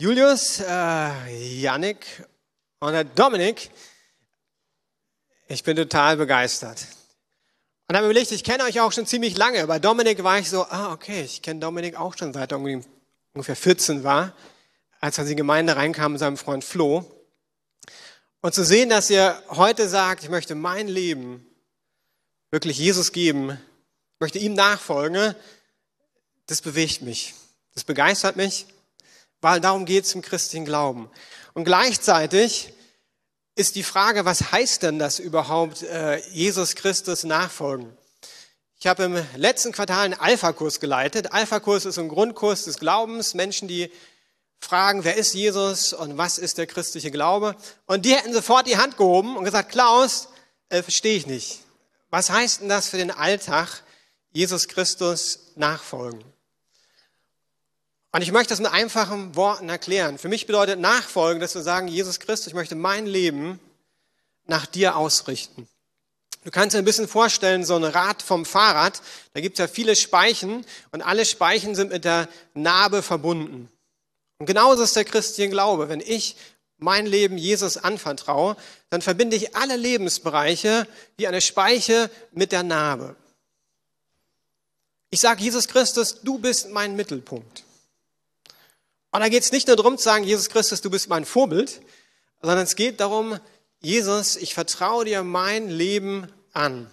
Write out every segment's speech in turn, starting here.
Julius, äh, Yannick und Dominik, ich bin total begeistert. Und habe überlegt, ich kenne euch auch schon ziemlich lange. Bei Dominik war ich so, ah, okay, ich kenne Dominik auch schon seit er ungefähr 14 war, als er in die Gemeinde reinkam mit seinem Freund Flo. Und zu sehen, dass ihr heute sagt, ich möchte mein Leben wirklich Jesus geben, möchte ihm nachfolgen, das bewegt mich. Das begeistert mich weil darum geht es im christlichen Glauben. Und gleichzeitig ist die Frage, was heißt denn das überhaupt, äh, Jesus Christus nachfolgen? Ich habe im letzten Quartal einen Alpha-Kurs geleitet. Alpha-Kurs ist ein Grundkurs des Glaubens. Menschen, die fragen, wer ist Jesus und was ist der christliche Glaube? Und die hätten sofort die Hand gehoben und gesagt, Klaus, äh, verstehe ich nicht. Was heißt denn das für den Alltag, Jesus Christus nachfolgen? Und ich möchte das mit einfachen Worten erklären. Für mich bedeutet Nachfolgen, dass wir sagen, Jesus Christus, ich möchte mein Leben nach dir ausrichten. Du kannst dir ein bisschen vorstellen, so ein Rad vom Fahrrad, da gibt es ja viele Speichen und alle Speichen sind mit der Narbe verbunden. Und genauso ist der christliche Glaube. Wenn ich mein Leben Jesus anvertraue, dann verbinde ich alle Lebensbereiche wie eine Speiche mit der Narbe. Ich sage Jesus Christus, du bist mein Mittelpunkt. Und da geht es nicht nur darum zu sagen, Jesus Christus, du bist mein Vorbild, sondern es geht darum, Jesus, ich vertraue dir mein Leben an.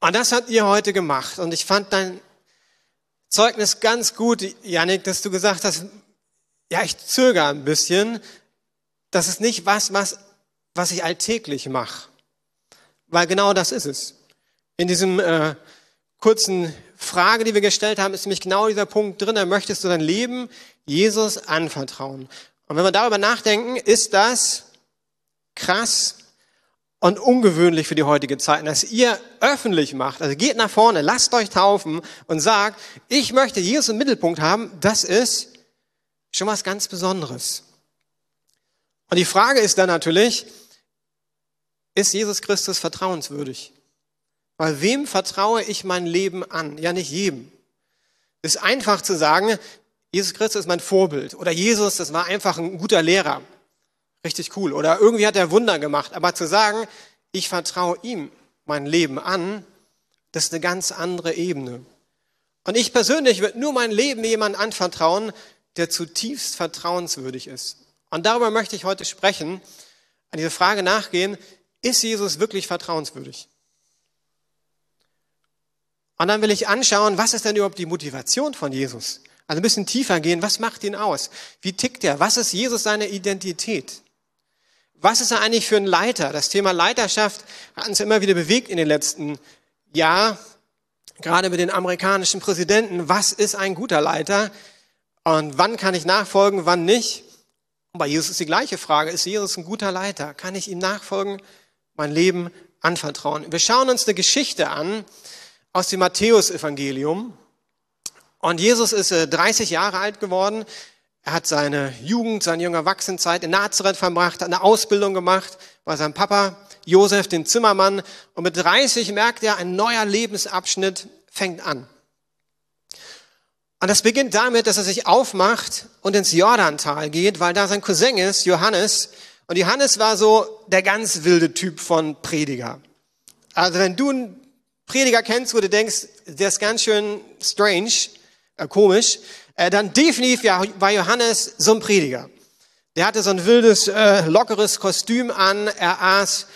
Und das habt ihr heute gemacht. Und ich fand dein Zeugnis ganz gut, Janik, dass du gesagt hast, ja, ich zögere ein bisschen. Das ist nicht was, was, was ich alltäglich mache. Weil genau das ist es. In diesem äh, kurzen Frage, die wir gestellt haben, ist nämlich genau dieser Punkt drin. Möchtest du dein Leben Jesus anvertrauen. Und wenn wir darüber nachdenken, ist das krass und ungewöhnlich für die heutige Zeit, dass ihr öffentlich macht. Also geht nach vorne, lasst euch taufen und sagt, ich möchte Jesus im Mittelpunkt haben. Das ist schon was ganz Besonderes. Und die Frage ist dann natürlich, ist Jesus Christus vertrauenswürdig? Weil wem vertraue ich mein Leben an? Ja, nicht jedem. Es ist einfach zu sagen, Jesus Christus ist mein Vorbild. Oder Jesus, das war einfach ein guter Lehrer. Richtig cool. Oder irgendwie hat er Wunder gemacht. Aber zu sagen, ich vertraue ihm mein Leben an, das ist eine ganz andere Ebene. Und ich persönlich würde nur mein Leben jemandem anvertrauen, der zutiefst vertrauenswürdig ist. Und darüber möchte ich heute sprechen, an diese Frage nachgehen, ist Jesus wirklich vertrauenswürdig? Und dann will ich anschauen, was ist denn überhaupt die Motivation von Jesus? Also ein bisschen tiefer gehen, was macht ihn aus? Wie tickt er? Was ist Jesus seine Identität? Was ist er eigentlich für ein Leiter? Das Thema Leiterschaft hat uns immer wieder bewegt in den letzten Jahren, gerade mit den amerikanischen Präsidenten. Was ist ein guter Leiter? Und wann kann ich nachfolgen, wann nicht? Und bei Jesus ist die gleiche Frage. Ist Jesus ein guter Leiter? Kann ich ihm nachfolgen, mein Leben anvertrauen? Wir schauen uns eine Geschichte an, aus dem Matthäusevangelium. Und Jesus ist 30 äh, Jahre alt geworden. Er hat seine Jugend, seine junge Erwachsenenzeit in Nazareth verbracht, hat eine Ausbildung gemacht bei seinem Papa Josef, den Zimmermann. Und mit 30 merkt er, ein neuer Lebensabschnitt fängt an. Und das beginnt damit, dass er sich aufmacht und ins Jordantal geht, weil da sein Cousin ist, Johannes. Und Johannes war so der ganz wilde Typ von Prediger. Also wenn du Prediger kennst, wo du denkst, der ist ganz schön strange, äh, komisch, äh, dann definitiv ja, war Johannes so ein Prediger. Der hatte so ein wildes, äh, lockeres Kostüm an, er aß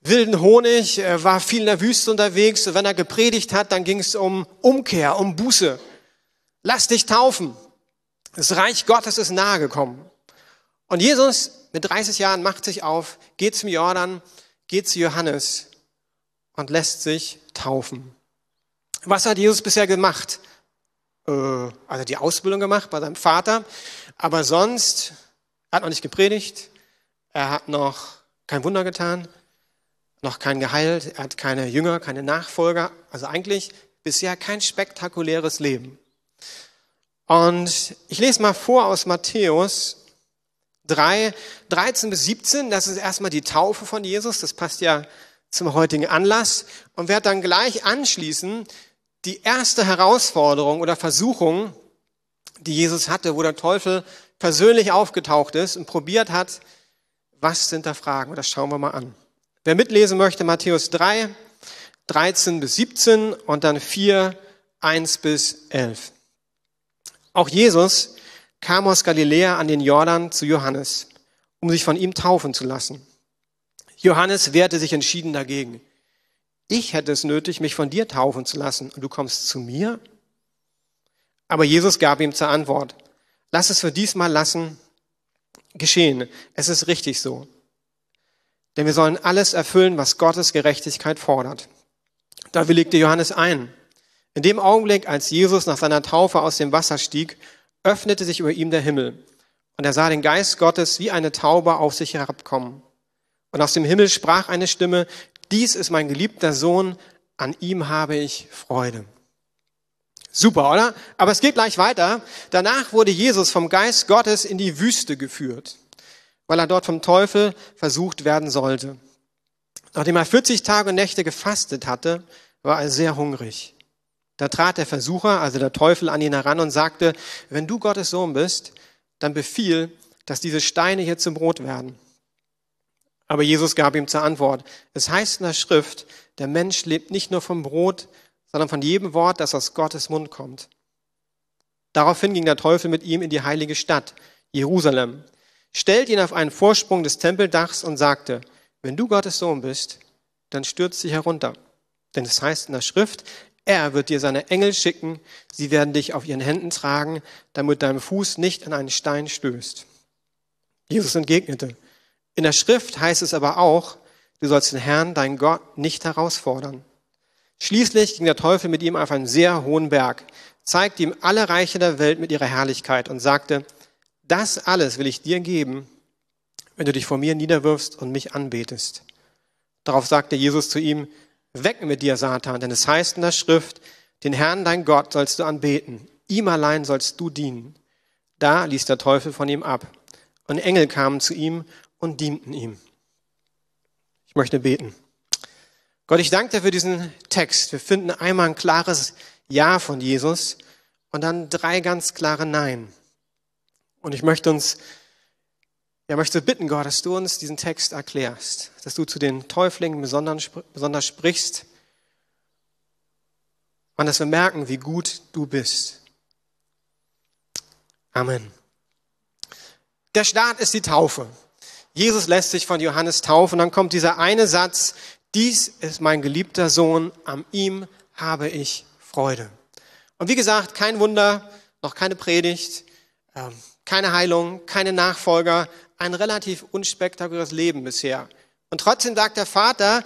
wilden Honig, er war viel in der Wüste unterwegs. Und wenn er gepredigt hat, dann ging es um Umkehr, um Buße. Lass dich taufen. Das Reich Gottes ist nahe gekommen. Und Jesus mit 30 Jahren macht sich auf, geht zum Jordan, geht zu Johannes und lässt sich taufen. Was hat Jesus bisher gemacht? Äh, also die Ausbildung gemacht bei seinem Vater, aber sonst er hat noch nicht gepredigt, er hat noch kein Wunder getan, noch kein geheilt, er hat keine Jünger, keine Nachfolger, also eigentlich bisher kein spektakuläres Leben. Und ich lese mal vor aus Matthäus 3, 13 bis 17, das ist erstmal die Taufe von Jesus, das passt ja zum heutigen Anlass und werde dann gleich anschließen die erste Herausforderung oder Versuchung, die Jesus hatte, wo der Teufel persönlich aufgetaucht ist und probiert hat, was sind da Fragen? Das schauen wir mal an. Wer mitlesen möchte, Matthäus 3, 13 bis 17 und dann 4, 1 bis 11. Auch Jesus kam aus Galiläa an den Jordan zu Johannes, um sich von ihm taufen zu lassen. Johannes wehrte sich entschieden dagegen. Ich hätte es nötig, mich von dir taufen zu lassen und du kommst zu mir? Aber Jesus gab ihm zur Antwort, lass es für diesmal lassen geschehen. Es ist richtig so. Denn wir sollen alles erfüllen, was Gottes Gerechtigkeit fordert. Da willigte Johannes ein. In dem Augenblick, als Jesus nach seiner Taufe aus dem Wasser stieg, öffnete sich über ihm der Himmel. Und er sah den Geist Gottes wie eine Taube auf sich herabkommen. Und aus dem Himmel sprach eine Stimme, dies ist mein geliebter Sohn, an ihm habe ich Freude. Super, oder? Aber es geht gleich weiter. Danach wurde Jesus vom Geist Gottes in die Wüste geführt, weil er dort vom Teufel versucht werden sollte. Nachdem er 40 Tage und Nächte gefastet hatte, war er sehr hungrig. Da trat der Versucher, also der Teufel, an ihn heran und sagte, wenn du Gottes Sohn bist, dann befiehl, dass diese Steine hier zum Brot werden. Aber Jesus gab ihm zur Antwort, es heißt in der Schrift, der Mensch lebt nicht nur vom Brot, sondern von jedem Wort, das aus Gottes Mund kommt. Daraufhin ging der Teufel mit ihm in die heilige Stadt, Jerusalem, stellt ihn auf einen Vorsprung des Tempeldachs und sagte, wenn du Gottes Sohn bist, dann stürz dich herunter. Denn es heißt in der Schrift, er wird dir seine Engel schicken, sie werden dich auf ihren Händen tragen, damit dein Fuß nicht an einen Stein stößt. Jesus entgegnete, in der Schrift heißt es aber auch, du sollst den Herrn, deinen Gott, nicht herausfordern. Schließlich ging der Teufel mit ihm auf einen sehr hohen Berg, zeigte ihm alle Reiche der Welt mit ihrer Herrlichkeit und sagte, das alles will ich dir geben, wenn du dich vor mir niederwirfst und mich anbetest. Darauf sagte Jesus zu ihm, weg mit dir, Satan, denn es heißt in der Schrift, den Herrn, dein Gott, sollst du anbeten, ihm allein sollst du dienen. Da ließ der Teufel von ihm ab, und Engel kamen zu ihm und dienten ihm. Ich möchte beten. Gott, ich danke dir für diesen Text. Wir finden einmal ein klares Ja von Jesus und dann drei ganz klare Nein. Und ich möchte uns, ja, möchte bitten, Gott, dass du uns diesen Text erklärst, dass du zu den Täuflingen besonders, sprichst und dass wir merken, wie gut du bist. Amen. Der Start ist die Taufe. Jesus lässt sich von Johannes taufen. Und dann kommt dieser eine Satz, dies ist mein geliebter Sohn, an ihm habe ich Freude. Und wie gesagt, kein Wunder, noch keine Predigt, ähm, keine Heilung, keine Nachfolger, ein relativ unspektakuläres Leben bisher. Und trotzdem sagt der Vater,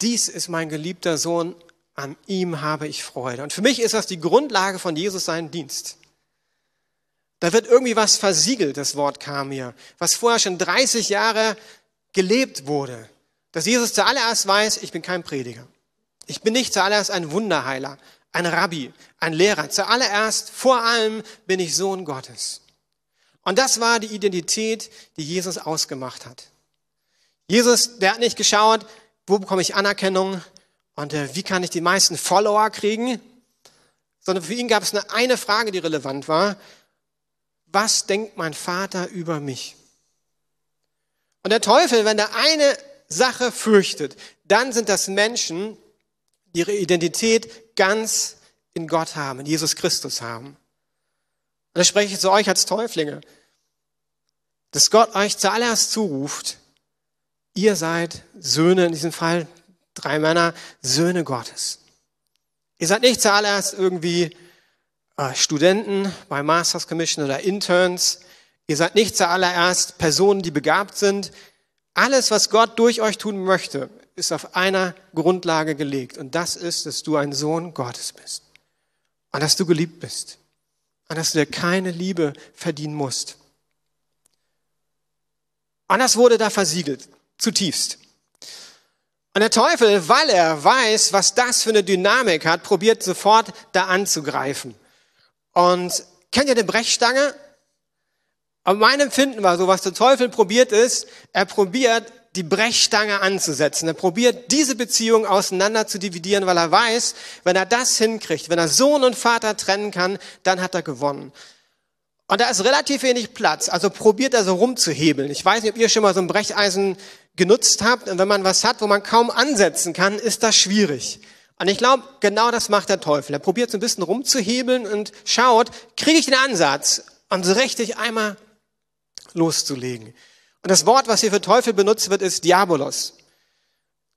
dies ist mein geliebter Sohn, an ihm habe ich Freude. Und für mich ist das die Grundlage von Jesus seinen Dienst. Da wird irgendwie was versiegelt, das Wort kam hier, was vorher schon 30 Jahre gelebt wurde. Dass Jesus zuallererst weiß, ich bin kein Prediger. Ich bin nicht zuallererst ein Wunderheiler, ein Rabbi, ein Lehrer. Zuallererst, vor allem bin ich Sohn Gottes. Und das war die Identität, die Jesus ausgemacht hat. Jesus, der hat nicht geschaut, wo bekomme ich Anerkennung und äh, wie kann ich die meisten Follower kriegen, sondern für ihn gab es eine, eine Frage, die relevant war was denkt mein Vater über mich? Und der Teufel, wenn er eine Sache fürchtet, dann sind das Menschen, die ihre Identität ganz in Gott haben, in Jesus Christus haben. Und da spreche ich zu euch als Täuflinge, dass Gott euch zuallererst zuruft, ihr seid Söhne, in diesem Fall drei Männer, Söhne Gottes. Ihr seid nicht zuallererst irgendwie äh, Studenten bei Masters Commission oder Interns. Ihr seid nicht zuallererst Personen, die begabt sind. Alles, was Gott durch euch tun möchte, ist auf einer Grundlage gelegt. Und das ist, dass du ein Sohn Gottes bist. Und dass du geliebt bist. Und dass du dir keine Liebe verdienen musst. Und das wurde da versiegelt. Zutiefst. Und der Teufel, weil er weiß, was das für eine Dynamik hat, probiert sofort da anzugreifen. Und kennt ihr eine Brechstange? Aber mein Empfinden war so, was der Teufel probiert ist, er probiert die Brechstange anzusetzen. Er probiert diese Beziehung auseinander zu dividieren, weil er weiß, wenn er das hinkriegt, wenn er Sohn und Vater trennen kann, dann hat er gewonnen. Und da ist relativ wenig Platz, also probiert er so rumzuhebeln. Ich weiß nicht, ob ihr schon mal so ein Brecheisen genutzt habt. Und wenn man was hat, wo man kaum ansetzen kann, ist das schwierig. Und ich glaube, genau das macht der Teufel. Er probiert so ein bisschen rumzuhebeln und schaut, kriege ich den Ansatz, um so richtig einmal loszulegen. Und das Wort, was hier für Teufel benutzt wird, ist Diabolos.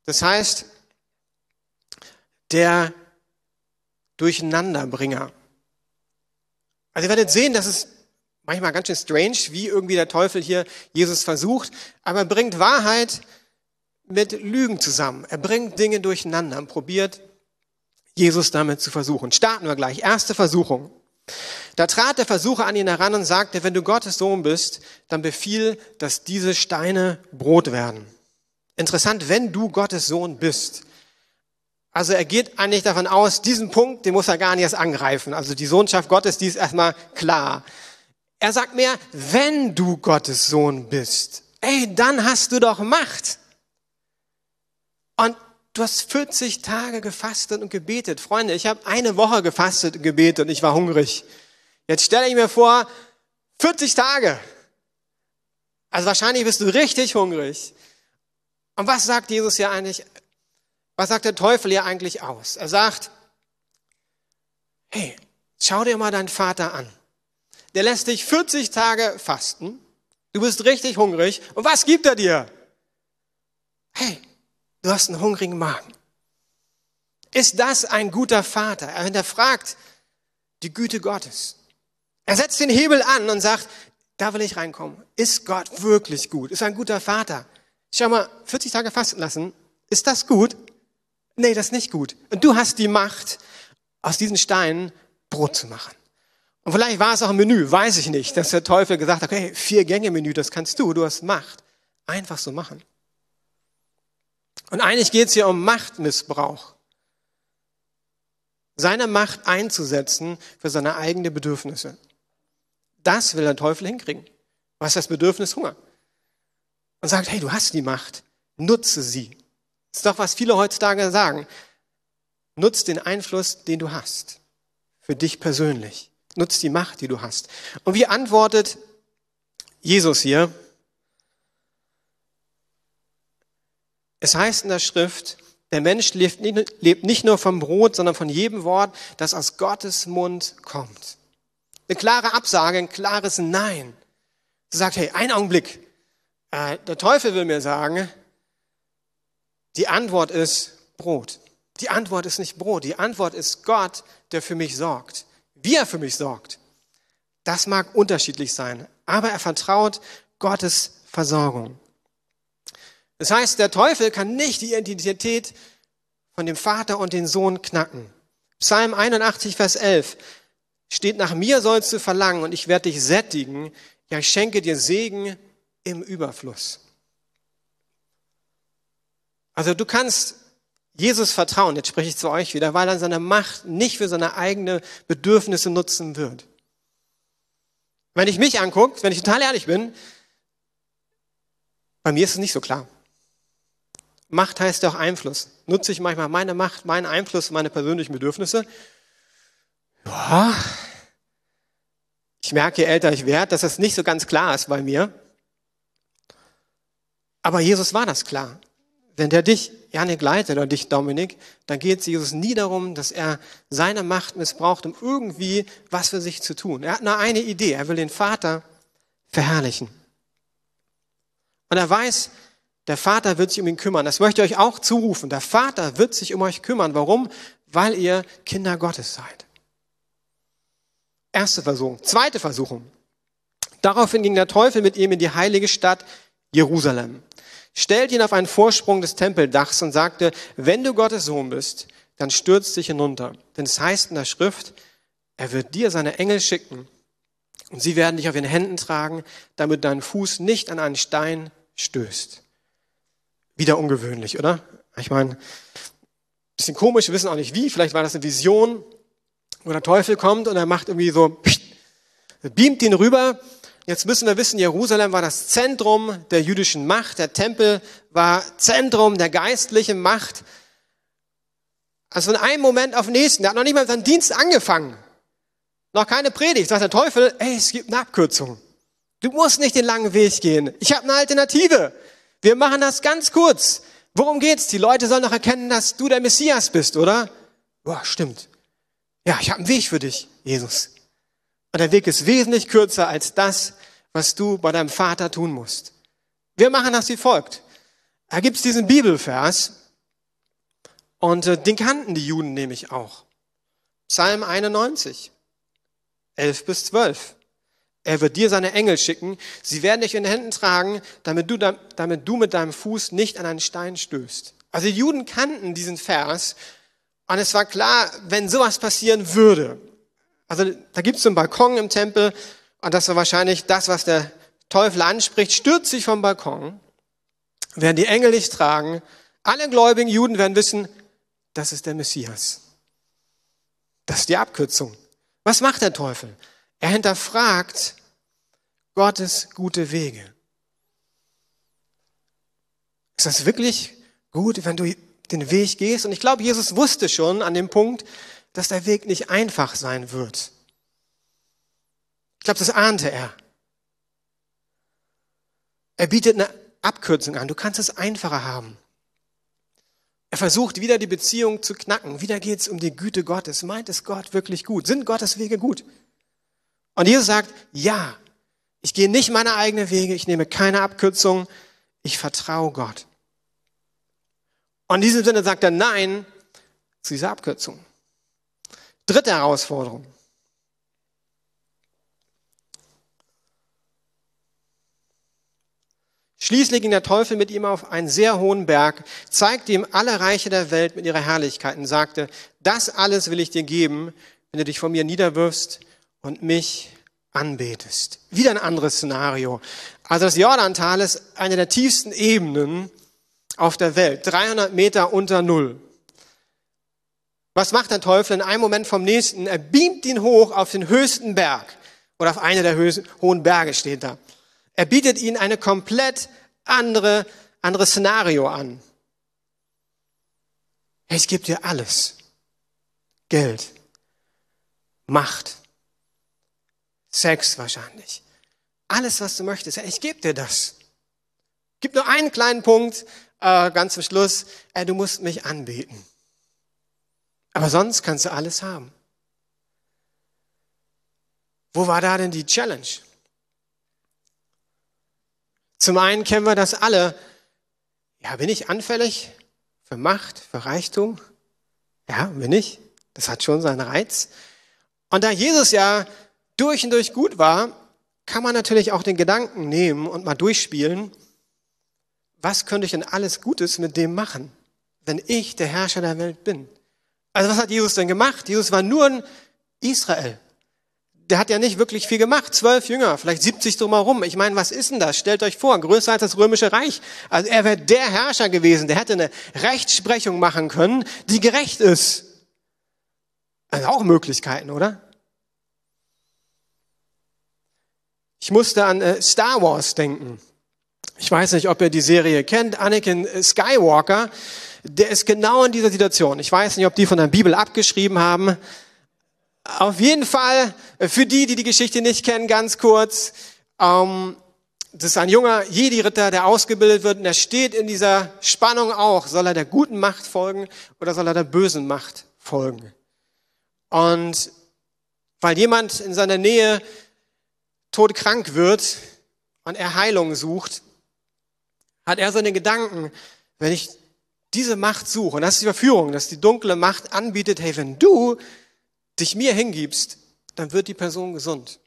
Das heißt, der Durcheinanderbringer. Also ihr werdet sehen, dass es manchmal ganz schön strange, wie irgendwie der Teufel hier Jesus versucht, aber er bringt Wahrheit mit Lügen zusammen. Er bringt Dinge durcheinander und probiert Jesus damit zu versuchen. Starten wir gleich. Erste Versuchung. Da trat der Versucher an ihn heran und sagte, wenn du Gottes Sohn bist, dann befiehl, dass diese Steine Brot werden. Interessant, wenn du Gottes Sohn bist. Also er geht eigentlich davon aus, diesen Punkt, den muss er gar nicht erst angreifen. Also die Sohnschaft Gottes, die ist erstmal klar. Er sagt mehr, wenn du Gottes Sohn bist, ey, dann hast du doch Macht. Und du hast 40 Tage gefastet und gebetet. Freunde, ich habe eine Woche gefastet und gebetet und ich war hungrig. Jetzt stelle ich mir vor, 40 Tage. Also wahrscheinlich bist du richtig hungrig. Und was sagt Jesus hier eigentlich? Was sagt der Teufel hier eigentlich aus? Er sagt, hey, schau dir mal deinen Vater an der lässt dich 40 Tage fasten. Du bist richtig hungrig. Und was gibt er dir? Hey, du hast einen hungrigen Magen. Ist das ein guter Vater? Er hinterfragt die Güte Gottes. Er setzt den Hebel an und sagt, da will ich reinkommen. Ist Gott wirklich gut? Ist ein guter Vater? Schau mal, 40 Tage fasten lassen. Ist das gut? Nee, das ist nicht gut. Und du hast die Macht, aus diesen Steinen Brot zu machen. Und vielleicht war es auch ein Menü, weiß ich nicht, dass der Teufel gesagt hat, okay, vier Gänge Menü, das kannst du, du hast Macht. Einfach so machen. Und eigentlich geht es hier um Machtmissbrauch. Seine Macht einzusetzen für seine eigenen Bedürfnisse. Das will der Teufel hinkriegen. Was ist das Bedürfnis? Hunger. Und sagt, hey, du hast die Macht, nutze sie. Das ist doch, was viele heutzutage sagen. Nutz den Einfluss, den du hast. Für dich persönlich. Nutz die Macht, die du hast. Und wie antwortet Jesus hier? Es heißt in der Schrift, der Mensch lebt nicht nur vom Brot, sondern von jedem Wort, das aus Gottes Mund kommt. Eine klare Absage, ein klares Nein. Sie sagt, hey, ein Augenblick. Äh, der Teufel will mir sagen, die Antwort ist Brot. Die Antwort ist nicht Brot. Die Antwort ist Gott, der für mich sorgt wie er für mich sorgt, das mag unterschiedlich sein, aber er vertraut Gottes Versorgung. Das heißt, der Teufel kann nicht die Identität von dem Vater und dem Sohn knacken. Psalm 81, Vers 11 steht, nach mir sollst du verlangen und ich werde dich sättigen, ja, ich schenke dir Segen im Überfluss. Also du kannst Jesus vertrauen, jetzt spreche ich zu euch wieder, weil er seine Macht nicht für seine eigenen Bedürfnisse nutzen wird. Wenn ich mich angucke, wenn ich total ehrlich bin, bei mir ist es nicht so klar. Macht heißt ja auch Einfluss. Nutze ich manchmal meine Macht, meinen Einfluss, meine persönlichen Bedürfnisse? Ja. Ich merke, je älter ich werde, dass das nicht so ganz klar ist bei mir. Aber Jesus war das klar. Wenn der dich Janik leitet oder dich, Dominik, dann geht es Jesus nie darum, dass er seine Macht missbraucht, um irgendwie was für sich zu tun. Er hat nur eine Idee. Er will den Vater verherrlichen. Und er weiß, der Vater wird sich um ihn kümmern. Das möchte ich euch auch zurufen. Der Vater wird sich um euch kümmern. Warum? Weil ihr Kinder Gottes seid. Erste Versuchung. Zweite Versuchung. Daraufhin ging der Teufel mit ihm in die heilige Stadt Jerusalem stellte ihn auf einen Vorsprung des Tempeldachs und sagte, wenn du Gottes Sohn bist, dann stürz dich hinunter. Denn es heißt in der Schrift, er wird dir seine Engel schicken und sie werden dich auf ihren Händen tragen, damit dein Fuß nicht an einen Stein stößt. Wieder ungewöhnlich, oder? Ich meine, bisschen komisch, wir wissen auch nicht wie, vielleicht war das eine Vision, wo der Teufel kommt und er macht irgendwie so, beamt ihn rüber Jetzt müssen wir wissen, Jerusalem war das Zentrum der jüdischen Macht. Der Tempel war Zentrum der geistlichen Macht. Also von einem Moment auf den nächsten. Der hat noch nicht mal seinen Dienst angefangen. Noch keine Predigt. Sagt der Teufel, ey, es gibt eine Abkürzung. Du musst nicht den langen Weg gehen. Ich habe eine Alternative. Wir machen das ganz kurz. Worum geht's? Die Leute sollen noch erkennen, dass du der Messias bist, oder? Boah, stimmt. Ja, ich habe einen Weg für dich, Jesus. Und der Weg ist wesentlich kürzer als das, was du bei deinem Vater tun musst. Wir machen das wie folgt. Da gibt's diesen Bibelvers und äh, den kannten die Juden nämlich auch. Psalm 91, 11 bis 12. Er wird dir seine Engel schicken, sie werden dich in den Händen tragen, damit du, damit du mit deinem Fuß nicht an einen Stein stößt. Also die Juden kannten diesen Vers und es war klar, wenn sowas passieren würde, also da gibt es so einen Balkon im Tempel und das war wahrscheinlich das, was der Teufel anspricht, stürzt sich vom Balkon, werden die Engel dich tragen, alle gläubigen Juden werden wissen, das ist der Messias. Das ist die Abkürzung. Was macht der Teufel? Er hinterfragt Gottes gute Wege. Ist das wirklich gut, wenn du den Weg gehst? Und ich glaube, Jesus wusste schon an dem Punkt, dass der Weg nicht einfach sein wird. Ich glaube, das ahnte er. Er bietet eine Abkürzung an. Du kannst es einfacher haben. Er versucht wieder die Beziehung zu knacken. Wieder geht es um die Güte Gottes. Meint es Gott wirklich gut? Sind Gottes Wege gut? Und Jesus sagt, ja, ich gehe nicht meine eigenen Wege, ich nehme keine Abkürzung, ich vertraue Gott. Und in diesem Sinne sagt er Nein zu dieser Abkürzung. Dritte Herausforderung. Schließlich ging der Teufel mit ihm auf einen sehr hohen Berg, zeigte ihm alle Reiche der Welt mit ihrer Herrlichkeit und sagte, das alles will ich dir geben, wenn du dich vor mir niederwirfst und mich anbetest. Wieder ein anderes Szenario. Also das Jordantal ist eine der tiefsten Ebenen auf der Welt, 300 Meter unter Null. Was macht der Teufel in einem Moment vom nächsten? Er beamt ihn hoch auf den höchsten Berg oder auf eine der hohen Berge steht da. Er bietet ihnen eine komplett andere, andere Szenario an. Ich gebe dir alles. Geld, Macht, Sex wahrscheinlich. Alles, was du möchtest. Ich gebe dir das. Gib nur einen kleinen Punkt, äh, ganz zum Schluss. Du musst mich anbeten. Aber sonst kannst du alles haben. Wo war da denn die Challenge? Zum einen kennen wir das alle. Ja, bin ich anfällig für Macht, für Reichtum? Ja, bin ich. Das hat schon seinen Reiz. Und da Jesus ja durch und durch gut war, kann man natürlich auch den Gedanken nehmen und mal durchspielen, was könnte ich denn alles Gutes mit dem machen, wenn ich der Herrscher der Welt bin? Also was hat Jesus denn gemacht? Jesus war nur in Israel. Der hat ja nicht wirklich viel gemacht. Zwölf Jünger, vielleicht 70 drumherum. Ich meine, was ist denn das? Stellt euch vor, größer als das römische Reich. Also er wäre der Herrscher gewesen. Der hätte eine Rechtsprechung machen können, die gerecht ist. Also auch Möglichkeiten, oder? Ich musste an äh, Star Wars denken. Ich weiß nicht, ob ihr die Serie kennt. Anakin Skywalker der ist genau in dieser Situation. Ich weiß nicht, ob die von der Bibel abgeschrieben haben. Auf jeden Fall, äh, für die, die die Geschichte nicht kennen, ganz kurz. Ähm, das ist ein junger Jedi-Ritter, der ausgebildet wird und er steht in dieser Spannung auch. Soll er der guten Macht folgen oder soll er der bösen Macht folgen? Und weil jemand in seiner Nähe todkrank wird und er Heilung sucht, hat er so den Gedanken, wenn ich diese Macht suche. Und das ist die Verführung, dass die dunkle Macht anbietet, hey, wenn du dich mir hingibst, dann wird die Person gesund.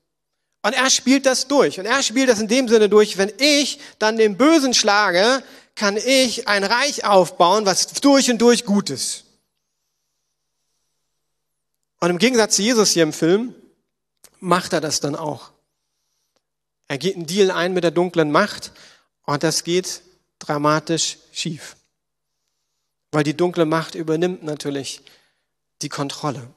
Und er spielt das durch. Und er spielt das in dem Sinne durch, wenn ich dann den Bösen schlage, kann ich ein Reich aufbauen, was durch und durch gut ist. Und im Gegensatz zu Jesus hier im Film macht er das dann auch. Er geht einen Deal ein mit der dunklen Macht und das geht dramatisch schief. Weil die dunkle Macht übernimmt natürlich die Kontrolle.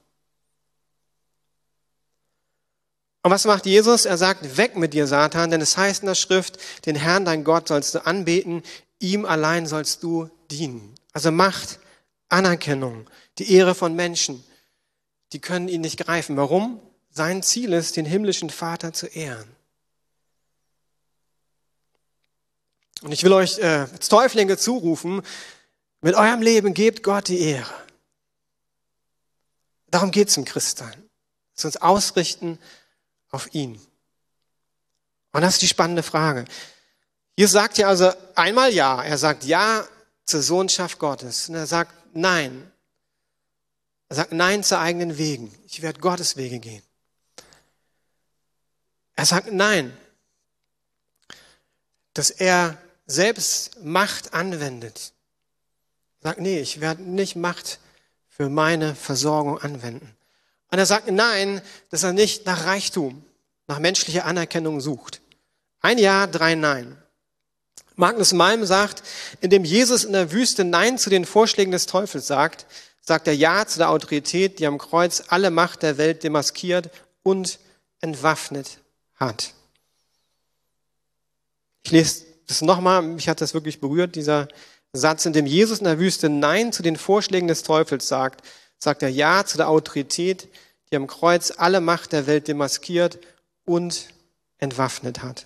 Und was macht Jesus? Er sagt, weg mit dir, Satan, denn es heißt in der Schrift, den Herrn, dein Gott, sollst du anbeten, ihm allein sollst du dienen. Also Macht, Anerkennung, die Ehre von Menschen, die können ihn nicht greifen. Warum? Sein Ziel ist, den himmlischen Vater zu ehren. Und ich will euch äh, als Täuflinge zurufen, mit eurem Leben gebt Gott die Ehre. Darum geht es im Christsein. Dass uns ausrichten auf ihn. Und das ist die spannende Frage. Jesus sagt ja also einmal ja. Er sagt ja zur Sohnschaft Gottes. Und er sagt nein. Er sagt nein zu eigenen Wegen. Ich werde Gottes Wege gehen. Er sagt nein, dass er selbst Macht anwendet. Sagt, nee, ich werde nicht Macht für meine Versorgung anwenden. Und er sagt nein, dass er nicht nach Reichtum, nach menschlicher Anerkennung sucht. Ein Ja, drei Nein. Magnus Malm sagt, indem Jesus in der Wüste Nein zu den Vorschlägen des Teufels sagt, sagt er Ja zu der Autorität, die am Kreuz alle Macht der Welt demaskiert und entwaffnet hat. Ich lese das nochmal, mich hat das wirklich berührt, dieser Satz, in dem Jesus in der Wüste Nein zu den Vorschlägen des Teufels sagt, sagt er Ja zu der Autorität, die am Kreuz alle Macht der Welt demaskiert und entwaffnet hat.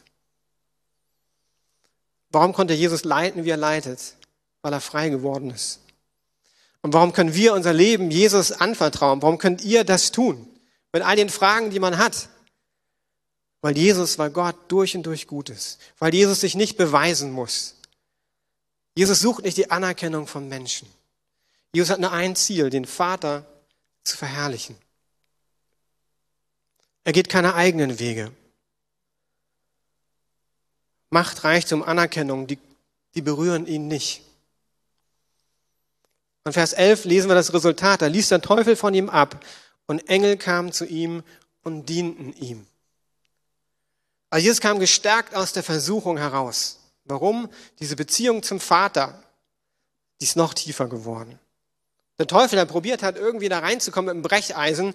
Warum konnte Jesus leiten, wie er leitet? Weil er frei geworden ist. Und warum können wir unser Leben Jesus anvertrauen? Warum könnt ihr das tun? Mit all den Fragen, die man hat. Weil Jesus, weil Gott durch und durch gut ist. Weil Jesus sich nicht beweisen muss. Jesus sucht nicht die Anerkennung von Menschen. Jesus hat nur ein Ziel, den Vater zu verherrlichen. Er geht keine eigenen Wege. Macht, Reichtum, Anerkennung, die, die berühren ihn nicht. Und Vers 11 lesen wir das Resultat. Da ließ der Teufel von ihm ab und Engel kamen zu ihm und dienten ihm. Also Jesus kam gestärkt aus der Versuchung heraus. Warum? Diese Beziehung zum Vater, die ist noch tiefer geworden. Der Teufel, der probiert hat, irgendwie da reinzukommen mit dem Brecheisen,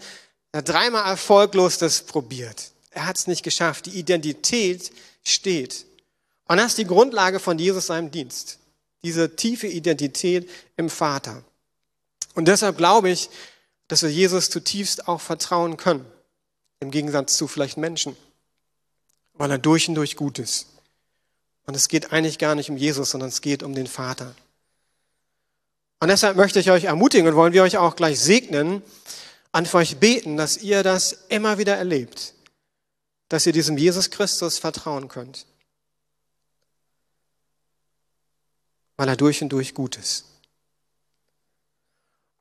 hat dreimal erfolglos das probiert. Er hat es nicht geschafft. Die Identität steht. Und das ist die Grundlage von Jesus seinem Dienst. Diese tiefe Identität im Vater. Und deshalb glaube ich, dass wir Jesus zutiefst auch vertrauen können. Im Gegensatz zu vielleicht Menschen weil er durch und durch gut ist. Und es geht eigentlich gar nicht um Jesus, sondern es geht um den Vater. Und deshalb möchte ich euch ermutigen und wollen wir euch auch gleich segnen, an euch beten, dass ihr das immer wieder erlebt, dass ihr diesem Jesus Christus vertrauen könnt, weil er durch und durch gut ist.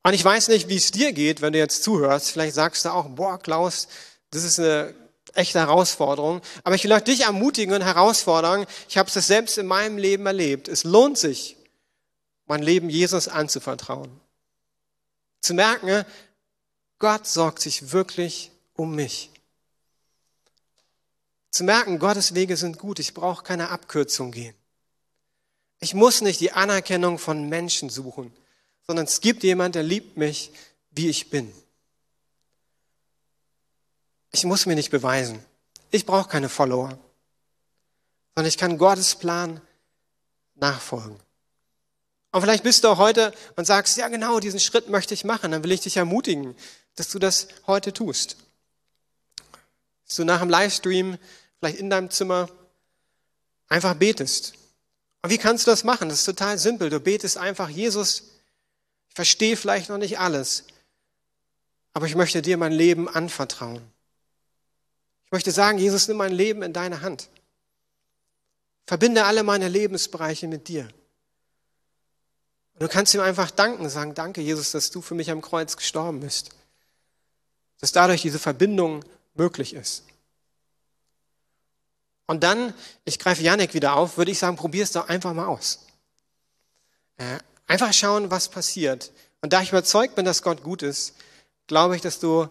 Und ich weiß nicht, wie es dir geht, wenn du jetzt zuhörst. Vielleicht sagst du auch, boah, Klaus, das ist eine echte Herausforderung. Aber ich will auch dich ermutigen und herausfordern. Ich habe es selbst in meinem Leben erlebt. Es lohnt sich, mein Leben Jesus anzuvertrauen. Zu merken, Gott sorgt sich wirklich um mich. Zu merken, Gottes Wege sind gut. Ich brauche keine Abkürzung gehen. Ich muss nicht die Anerkennung von Menschen suchen, sondern es gibt jemand, der liebt mich, wie ich bin. Ich muss mir nicht beweisen. Ich brauche keine Follower, sondern ich kann Gottes Plan nachfolgen. Und vielleicht bist du auch heute und sagst, ja genau, diesen Schritt möchte ich machen. Dann will ich dich ermutigen, dass du das heute tust. Dass du nach dem Livestream, vielleicht in deinem Zimmer, einfach betest. Und wie kannst du das machen? Das ist total simpel. Du betest einfach, Jesus, ich verstehe vielleicht noch nicht alles, aber ich möchte dir mein Leben anvertrauen. Ich möchte sagen, Jesus, nimm mein Leben in deine Hand. Verbinde alle meine Lebensbereiche mit dir. Und du kannst ihm einfach danken, sagen, danke Jesus, dass du für mich am Kreuz gestorben bist. Dass dadurch diese Verbindung möglich ist. Und dann, ich greife Janik wieder auf, würde ich sagen, probier es doch einfach mal aus. Äh, einfach schauen, was passiert. Und da ich überzeugt bin, dass Gott gut ist, glaube ich, dass du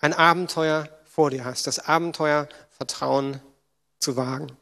ein Abenteuer vor dir hast, das Abenteuer Vertrauen zu wagen.